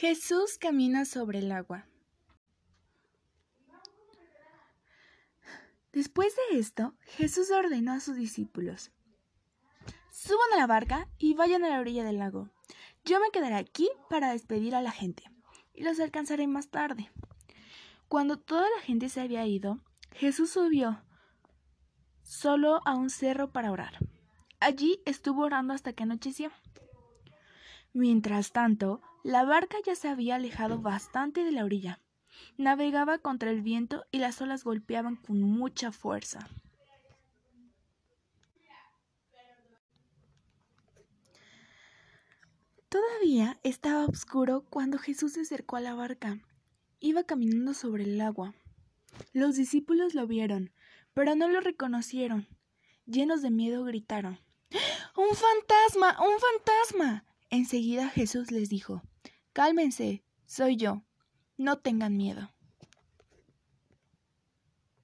Jesús camina sobre el agua. Después de esto, Jesús ordenó a sus discípulos, suban a la barca y vayan a la orilla del lago. Yo me quedaré aquí para despedir a la gente y los alcanzaré más tarde. Cuando toda la gente se había ido, Jesús subió solo a un cerro para orar. Allí estuvo orando hasta que anocheció. Mientras tanto, la barca ya se había alejado bastante de la orilla. Navegaba contra el viento y las olas golpeaban con mucha fuerza. Todavía estaba oscuro cuando Jesús se acercó a la barca. Iba caminando sobre el agua. Los discípulos lo vieron, pero no lo reconocieron. Llenos de miedo gritaron ¡Un fantasma! ¡Un fantasma! Enseguida Jesús les dijo Cálmense, soy yo. No tengan miedo.